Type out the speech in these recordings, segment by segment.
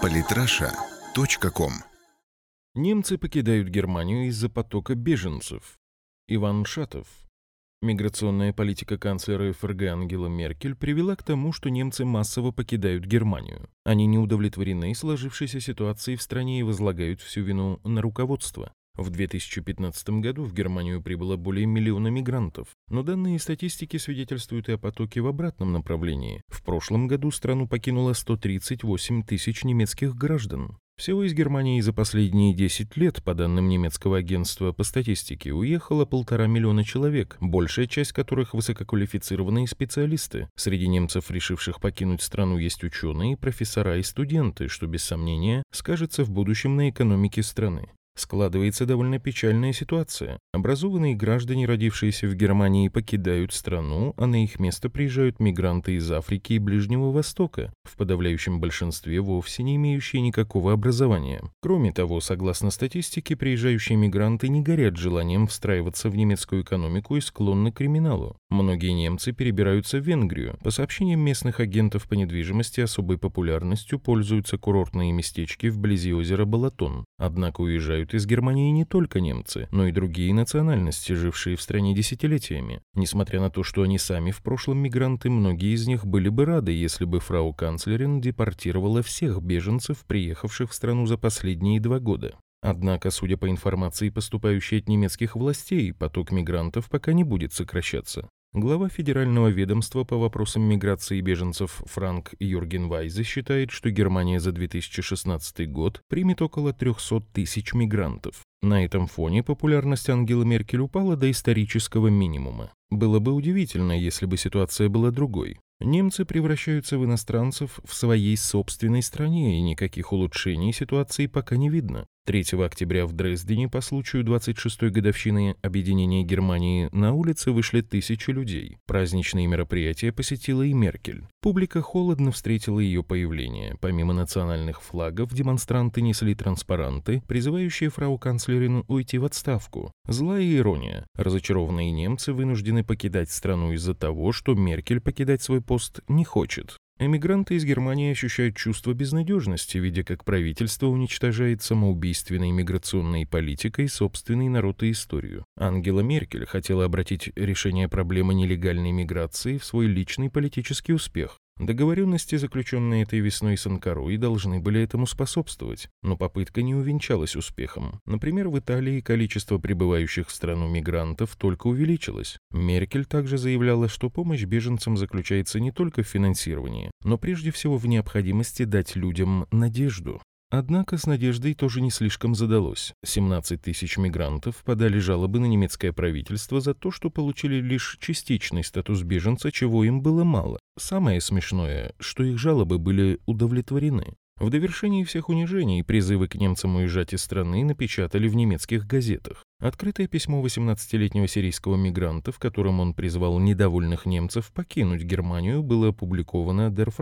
Политраша.ком Немцы покидают Германию из-за потока беженцев. Иван Шатов. Миграционная политика канцлера ФРГ Ангела Меркель привела к тому, что немцы массово покидают Германию. Они не удовлетворены сложившейся ситуацией в стране и возлагают всю вину на руководство. В 2015 году в Германию прибыло более миллиона мигрантов, но данные статистики свидетельствуют и о потоке в обратном направлении. В прошлом году страну покинуло 138 тысяч немецких граждан. Всего из Германии за последние 10 лет, по данным немецкого агентства по статистике, уехало полтора миллиона человек, большая часть которых высококвалифицированные специалисты. Среди немцев, решивших покинуть страну, есть ученые, профессора и студенты, что без сомнения скажется в будущем на экономике страны. Складывается довольно печальная ситуация. Образованные граждане, родившиеся в Германии, покидают страну, а на их место приезжают мигранты из Африки и Ближнего Востока, в подавляющем большинстве вовсе не имеющие никакого образования. Кроме того, согласно статистике, приезжающие мигранты не горят желанием встраиваться в немецкую экономику и склонны к криминалу. Многие немцы перебираются в Венгрию. По сообщениям местных агентов по недвижимости, особой популярностью пользуются курортные местечки вблизи озера Балатон. Однако уезжают уезжают из Германии не только немцы, но и другие национальности, жившие в стране десятилетиями. Несмотря на то, что они сами в прошлом мигранты, многие из них были бы рады, если бы фрау канцлерин депортировала всех беженцев, приехавших в страну за последние два года. Однако, судя по информации, поступающей от немецких властей, поток мигрантов пока не будет сокращаться. Глава Федерального ведомства по вопросам миграции и беженцев Франк Юрген Вайзе считает, что Германия за 2016 год примет около 300 тысяч мигрантов. На этом фоне популярность Ангелы Меркель упала до исторического минимума. Было бы удивительно, если бы ситуация была другой. Немцы превращаются в иностранцев в своей собственной стране, и никаких улучшений ситуации пока не видно. 3 октября в Дрездене по случаю 26-й годовщины объединения Германии на улице вышли тысячи людей. Праздничные мероприятия посетила и Меркель. Публика холодно встретила ее появление. Помимо национальных флагов, демонстранты несли транспаранты, призывающие фрау канцлерину уйти в отставку. Злая ирония. Разочарованные немцы вынуждены покидать страну из-за того, что Меркель покидать свой пост не хочет. Эмигранты из Германии ощущают чувство безнадежности, видя, как правительство уничтожает самоубийственной миграционной политикой собственный народ и историю. Ангела Меркель хотела обратить решение проблемы нелегальной миграции в свой личный политический успех. Договоренности, заключенные этой весной с Анкарой, должны были этому способствовать, но попытка не увенчалась успехом. Например, в Италии количество прибывающих в страну мигрантов только увеличилось. Меркель также заявляла, что помощь беженцам заключается не только в финансировании, но прежде всего в необходимости дать людям надежду. Однако с надеждой тоже не слишком задалось. 17 тысяч мигрантов подали жалобы на немецкое правительство за то, что получили лишь частичный статус беженца, чего им было мало. Самое смешное, что их жалобы были удовлетворены. В довершении всех унижений призывы к немцам уезжать из страны напечатали в немецких газетах. Открытое письмо 18-летнего сирийского мигранта, в котором он призвал недовольных немцев покинуть Германию, было опубликовано Der.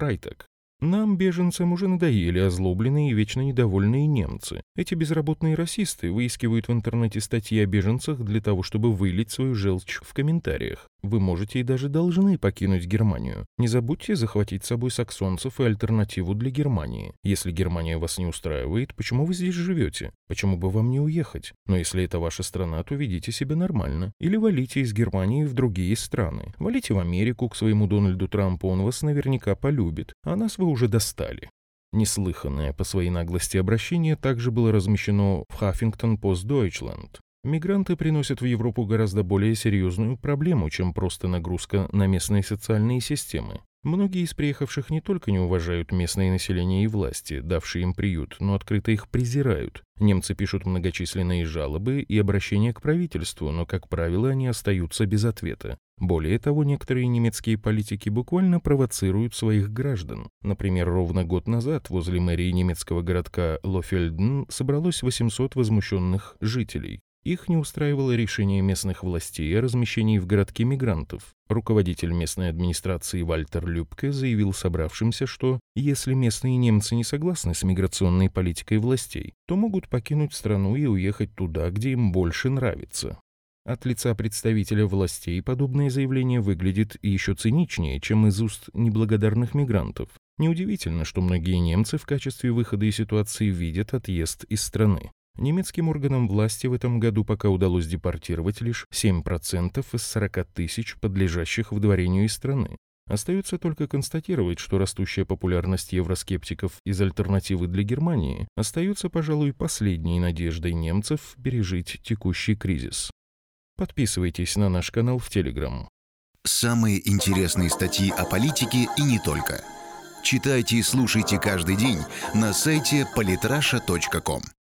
Нам, беженцам, уже надоели озлобленные и вечно недовольные немцы. Эти безработные расисты выискивают в интернете статьи о беженцах для того, чтобы вылить свою желчь в комментариях. Вы можете и даже должны покинуть Германию. Не забудьте захватить с собой саксонцев и альтернативу для Германии. Если Германия вас не устраивает, почему вы здесь живете? Почему бы вам не уехать? Но если это ваша страна, то ведите себя нормально. Или валите из Германии в другие страны. Валите в Америку к своему Дональду Трампу, он вас наверняка полюбит. А нас вы уже достали. Неслыханное по своей наглости обращение также было размещено в Huffington Post Deutschland. Мигранты приносят в Европу гораздо более серьезную проблему, чем просто нагрузка на местные социальные системы. Многие из приехавших не только не уважают местное население и власти, давшие им приют, но открыто их презирают. Немцы пишут многочисленные жалобы и обращения к правительству, но, как правило, они остаются без ответа. Более того, некоторые немецкие политики буквально провоцируют своих граждан. Например, ровно год назад возле мэрии немецкого городка Лофельден собралось 800 возмущенных жителей. Их не устраивало решение местных властей о размещении в городке мигрантов. Руководитель местной администрации Вальтер Любке заявил собравшимся, что если местные немцы не согласны с миграционной политикой властей, то могут покинуть страну и уехать туда, где им больше нравится. От лица представителя властей подобное заявление выглядит еще циничнее, чем из уст неблагодарных мигрантов. Неудивительно, что многие немцы в качестве выхода из ситуации видят отъезд из страны. Немецким органам власти в этом году пока удалось депортировать лишь 7% из 40 тысяч подлежащих выдворению из страны. Остается только констатировать, что растущая популярность евроскептиков из альтернативы для Германии остается, пожалуй, последней надеждой немцев пережить текущий кризис. Подписывайтесь на наш канал в Телеграм. Самые интересные статьи о политике и не только. Читайте и слушайте каждый день на сайте polytrasha.com.